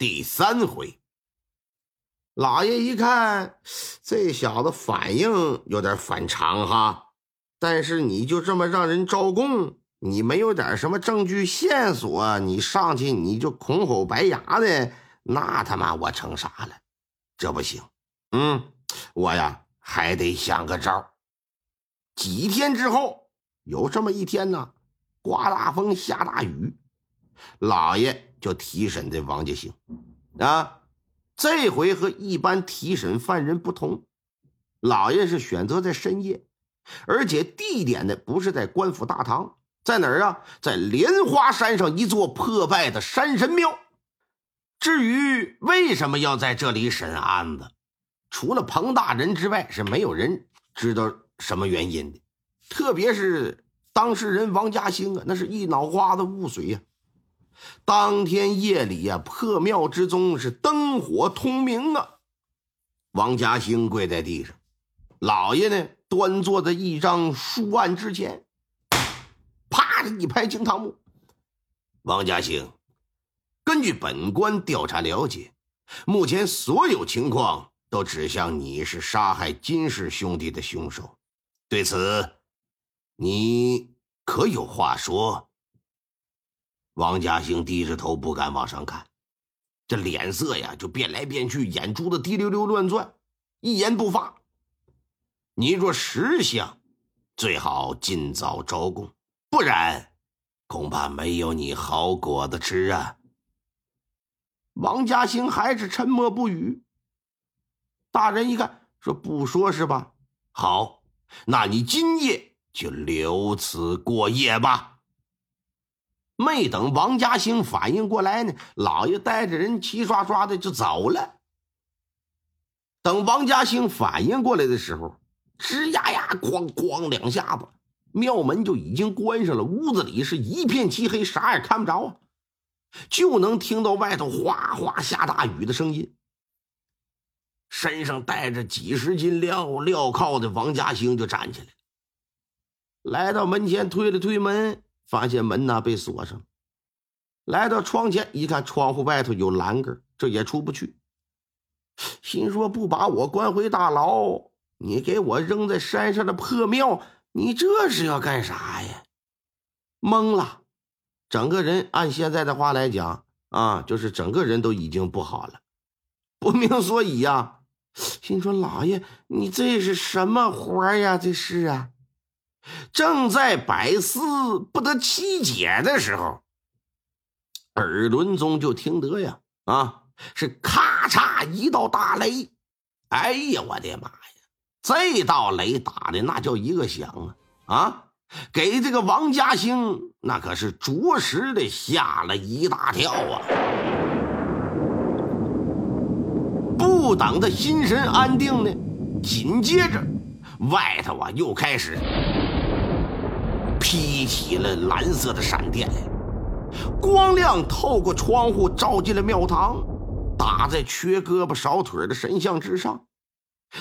第三回。老爷一看，这小子反应有点反常哈，但是你就这么让人招供，你没有点什么证据线索，你上去你就空口白牙的，那他妈我成啥了？这不行，嗯，我呀还得想个招几天之后，有这么一天呢。刮大风，下大雨，老爷就提审这王家兴啊。这回和一般提审犯人不同，老爷是选择在深夜，而且地点呢不是在官府大堂，在哪儿啊？在莲花山上一座破败的山神庙。至于为什么要在这里审案子，除了彭大人之外，是没有人知道什么原因的，特别是。当事人王家兴啊，那是一脑瓜子雾水呀。当天夜里呀，破庙之中是灯火通明啊。王家兴跪在地上，老爷呢端坐在一张书案之前，啪的一拍惊堂木。王家兴，根据本官调查了解，目前所有情况都指向你是杀害金氏兄弟的凶手。对此。你可有话说？王家兴低着头，不敢往上看，这脸色呀就变来变去，眼珠子滴溜溜乱转，一言不发。你若识相，最好尽早招供，不然恐怕没有你好果子吃啊！王家兴还是沉默不语。大人一看，说不说是吧？好，那你今夜。就留此过夜吧。没等王家兴反应过来呢，老爷带着人齐刷刷的就走了。等王家兴反应过来的时候，吱呀呀，哐哐两下子，庙门就已经关上了。屋子里是一片漆黑，啥也看不着啊，就能听到外头哗哗下大雨的声音。身上带着几十斤镣镣铐的王家兴就站起来。来到门前，推了推门，发现门呐被锁上。来到窗前一看，窗户外头有栏杆，这也出不去。心说：“不把我关回大牢，你给我扔在山上的破庙，你这是要干啥呀？”懵了，整个人按现在的话来讲啊，就是整个人都已经不好了，不明所以呀。心说：“老爷，你这是什么活呀？这是啊。”正在百思不得其解的时候，耳轮中就听得呀，啊，是咔嚓一道大雷！哎呀，我的妈呀！这道雷打的那叫一个响啊！啊，给这个王家兴那可是着实的吓了一大跳啊！不等他心神安定呢，紧接着外头啊又开始。劈起了蓝色的闪电，光亮透过窗户照进了庙堂，打在缺胳膊少腿的神像之上。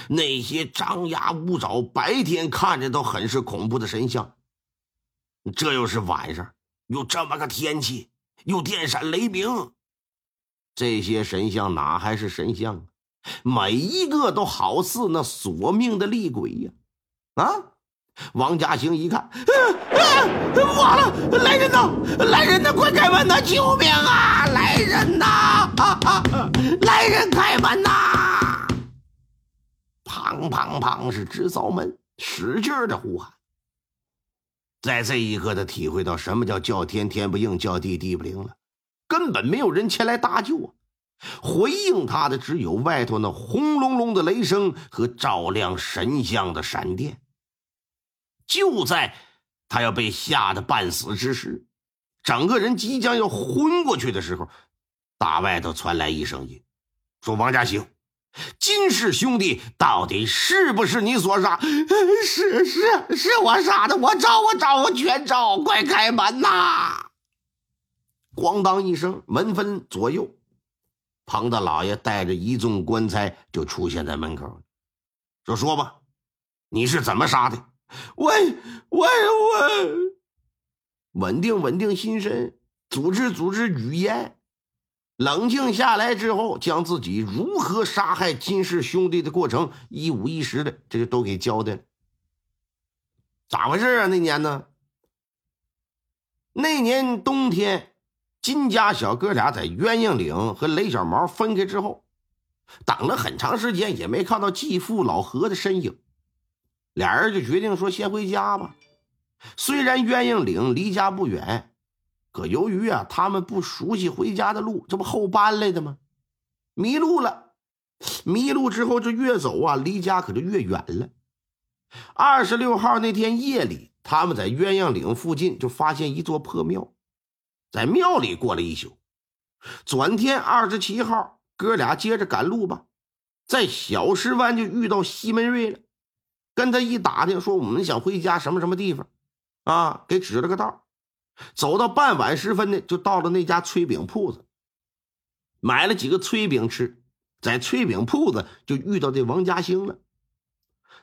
那些张牙舞爪、白天看着都很是恐怖的神像，这又是晚上，有这么个天气，又电闪雷鸣，这些神像哪还是神像啊？每一个都好似那索命的厉鬼呀！啊！王家兴一看，完了！来人呐！来人呐！快开门呐！救命啊！来人呐！来人开门呐！砰砰砰！是直凿门，使劲的呼喊。在这一刻，他体会到什么叫叫天天不应，叫地地不灵了。根本没有人前来搭救啊！回应他的只有外头那轰隆隆的雷声和照亮神像的闪电。就在他要被吓得半死之时，整个人即将要昏过去的时候，大外头传来一声音，说：“王家兴，金氏兄弟到底是不是你所杀？”“ 是是是我杀的，我招我招我全招，快开门呐！”咣当一声，门分左右，庞大老爷带着一众棺材就出现在门口，说：“说吧，你是怎么杀的？”“我我我，稳定稳定心神，组织组织语言。”冷静下来之后，将自己如何杀害金氏兄弟的过程一五一十的，这就都给交代了。咋回事啊？那年呢？那年冬天，金家小哥俩在鸳鸯岭和雷小毛分开之后，等了很长时间也没看到继父老何的身影，俩人就决定说先回家吧。虽然鸳鸯岭离家不远。可由于啊，他们不熟悉回家的路，这不后搬来的吗？迷路了，迷路之后就越走啊，离家可就越远了。二十六号那天夜里，他们在鸳鸯岭附近就发现一座破庙，在庙里过了一宿。转天二十七号，哥俩接着赶路吧，在小石湾就遇到西门瑞了，跟他一打听，说我们想回家什么什么地方，啊，给指了个道。走到傍晚时分呢，就到了那家炊饼铺子，买了几个炊饼吃。在炊饼铺子就遇到这王家兴了。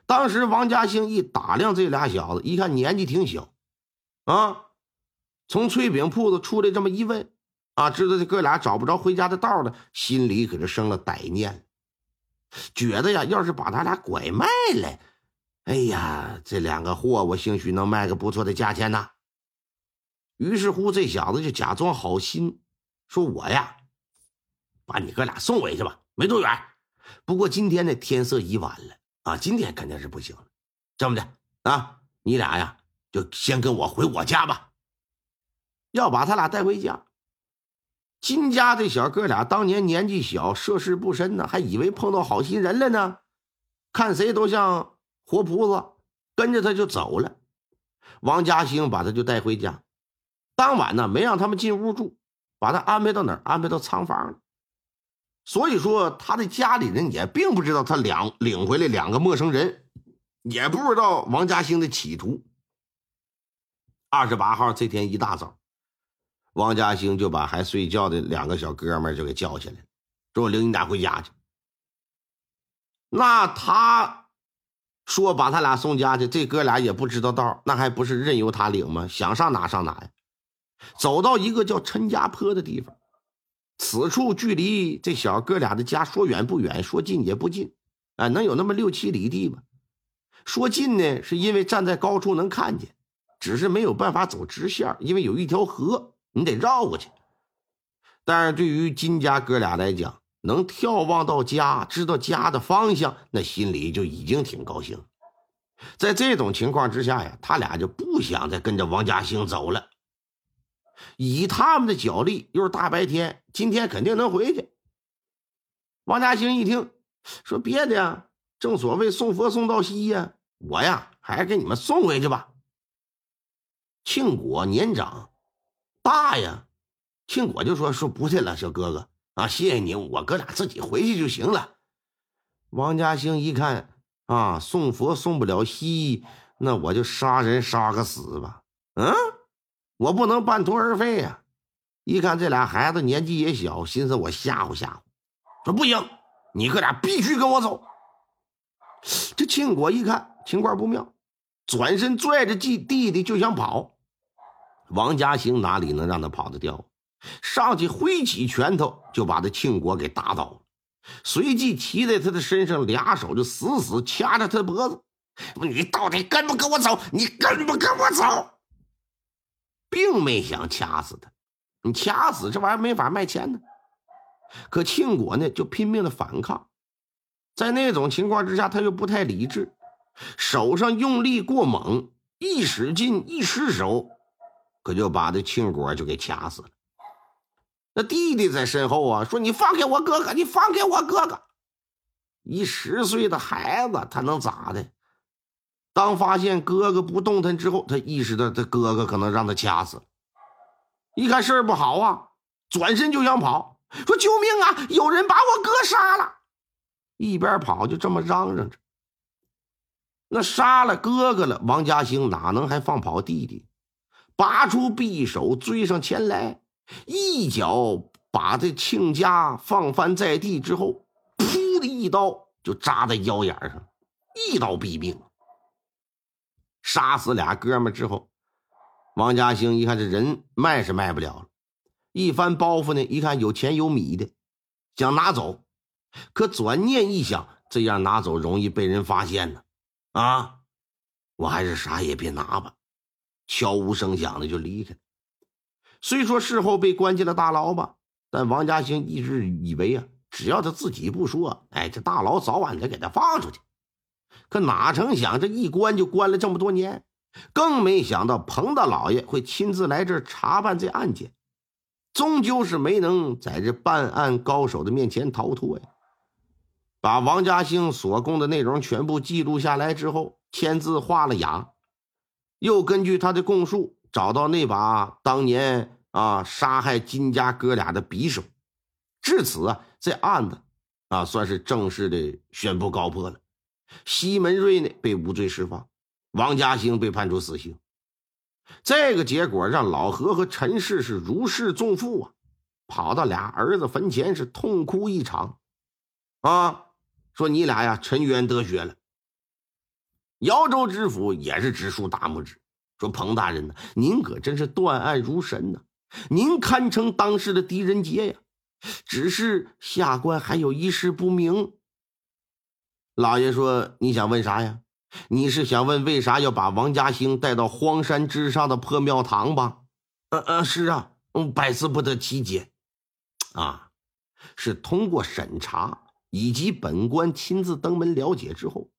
当时王家兴一打量这俩小子，一看年纪挺小，啊，从炊饼铺子出来这么一问，啊，知道这哥俩找不着回家的道了，心里可就生了歹念，觉得呀，要是把他俩拐卖了，哎呀，这两个货我兴许能卖个不错的价钱呢。于是乎，这小子就假装好心，说：“我呀，把你哥俩送回去吧，没多远。不过今天呢，天色已晚了啊，今天肯定是不行了。这么的啊，你俩呀，就先跟我回我家吧。要把他俩带回家。金家这小哥俩当年年纪小，涉世不深呢，还以为碰到好心人了呢，看谁都像活菩萨，跟着他就走了。王家兴把他就带回家。”当晚呢，没让他们进屋住，把他安排到哪儿？安排到仓房了。所以说，他的家里人也并不知道他两领回来两个陌生人，也不知道王家兴的企图。二十八号这天一大早，王家兴就把还睡觉的两个小哥们就给叫起来，说：“我领你俩回家去。”那他说把他俩送家去，这哥俩也不知道道，那还不是任由他领吗？想上哪上哪呀？走到一个叫陈家坡的地方，此处距离这小哥俩的家说远不远，说近也不近，啊，能有那么六七里地吧。说近呢，是因为站在高处能看见，只是没有办法走直线，因为有一条河，你得绕过去。但是对于金家哥俩来讲，能眺望到家，知道家的方向，那心里就已经挺高兴。在这种情况之下呀，他俩就不想再跟着王家兴走了。以他们的脚力，又是大白天，今天肯定能回去。王家兴一听，说：“别的呀，正所谓送佛送到西呀，我呀还给你们送回去吧。”庆果年长，大呀，庆果就说：“说不去了，小哥哥啊，谢谢你，我哥俩自己回去就行了。”王家兴一看啊，送佛送不了西，那我就杀人杀个死吧。嗯。我不能半途而废呀！一看这俩孩子年纪也小，心思我吓唬吓唬，说不行，你哥俩必须跟我走。这庆国一看情况不妙，转身拽着弟弟弟就想跑。王家兴哪里能让他跑得掉？上去挥起拳头就把这庆国给打倒了，随即骑在他的身上，俩手就死死掐着他的脖子。你到底跟不跟我走？你跟不跟我走？并没想掐死他，你掐死这玩意儿没法卖钱呢。可庆国呢，就拼命的反抗，在那种情况之下，他又不太理智，手上用力过猛，一使劲一失手，可就把这庆国就给掐死了。那弟弟在身后啊，说：“你放开我哥哥，你放开我哥哥！”一十岁的孩子，他能咋的？当发现哥哥不动弹之后，他意识到他哥哥可能让他掐死了。一看事儿不好啊，转身就想跑。说：“救命啊！有人把我哥杀了！”一边跑就这么嚷嚷着。那杀了哥哥了，王家兴哪能还放跑弟弟？拔出匕首追上前来，一脚把这亲家放翻在地之后，噗的一刀就扎在腰眼上，一刀毙命。杀死俩哥们之后，王家兴一看这人卖是卖不了了，一翻包袱呢，一看有钱有米的，想拿走，可转念一想，这样拿走容易被人发现呢，啊，我还是啥也别拿吧。悄无声响的就离开了。虽说事后被关进了大牢吧，但王家兴一直以为啊，只要他自己不说，哎，这大牢早晚得给他放出去。可哪成想，这一关就关了这么多年，更没想到彭大老爷会亲自来这儿查办这案件，终究是没能在这办案高手的面前逃脱呀。把王家兴所供的内容全部记录下来之后，签字画了押。又根据他的供述，找到那把当年啊杀害金家哥俩的匕首，至此啊，这案子啊算是正式的宣布告破了。西门瑞呢被无罪释放，王家兴被判处死刑。这个结果让老何和陈氏是如释重负啊，跑到俩儿子坟前是痛哭一场，啊，说你俩呀沉冤得雪了。姚州知府也是直竖大拇指，说：“彭大人呢？您可真是断案如神呐！您堪称当时的狄仁杰呀！只是下官还有一事不明。”老爷说：“你想问啥呀？你是想问为啥要把王家兴带到荒山之上的破庙堂吧？”“嗯嗯，是啊，嗯，百思不得其解。”“啊，是通过审查以及本官亲自登门了解之后。”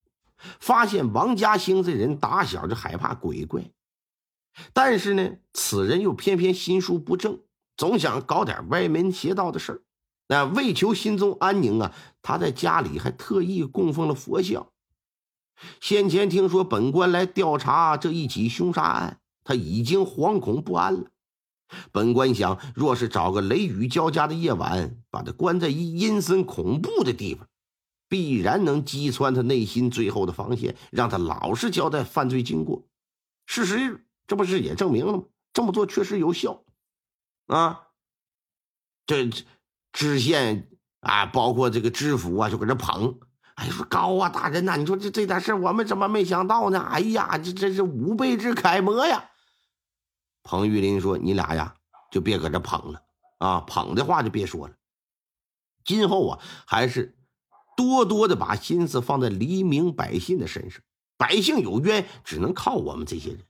发现王家兴这人打小就害怕鬼怪，但是呢，此人又偏偏心术不正，总想搞点歪门邪道的事儿。那为求心中安宁啊，他在家里还特意供奉了佛像。先前听说本官来调查这一起凶杀案，他已经惶恐不安了。本官想，若是找个雷雨交加的夜晚，把他关在一阴森恐怖的地方。必然能击穿他内心最后的防线，让他老实交代犯罪经过。事实这不是也证明了吗？这么做确实有效啊！这知县啊，包括这个知府啊，就搁这捧。哎，说高啊，大人呐，你说这这点事我们怎么没想到呢？哎呀，这这是吾辈之楷模呀！彭玉林说：“你俩呀，就别搁这捧了啊，捧的话就别说了。今后啊，还是。”多多的把心思放在黎民百姓的身上，百姓有冤，只能靠我们这些人。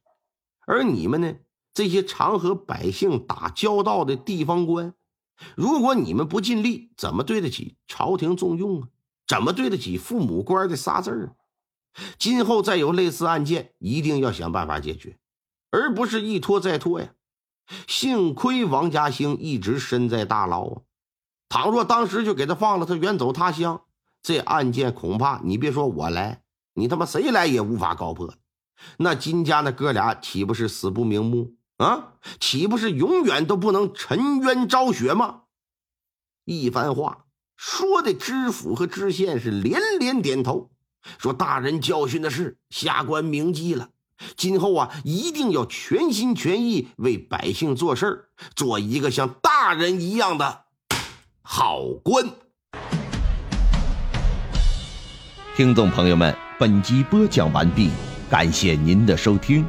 而你们呢，这些常和百姓打交道的地方官，如果你们不尽力，怎么对得起朝廷重用啊？怎么对得起父母官的仨字儿？今后再有类似案件，一定要想办法解决，而不是一拖再拖呀。幸亏王家兴一直身在大牢啊，倘若当时就给他放了，他远走他乡。这案件恐怕你别说我来，你他妈谁来也无法告破。那金家那哥俩岂不是死不瞑目啊？岂不是永远都不能沉冤昭雪吗？一番话说的知府和知县是连连点头，说大人教训的是，下官铭记了。今后啊，一定要全心全意为百姓做事，做一个像大人一样的好官。听众朋友们，本集播讲完毕，感谢您的收听。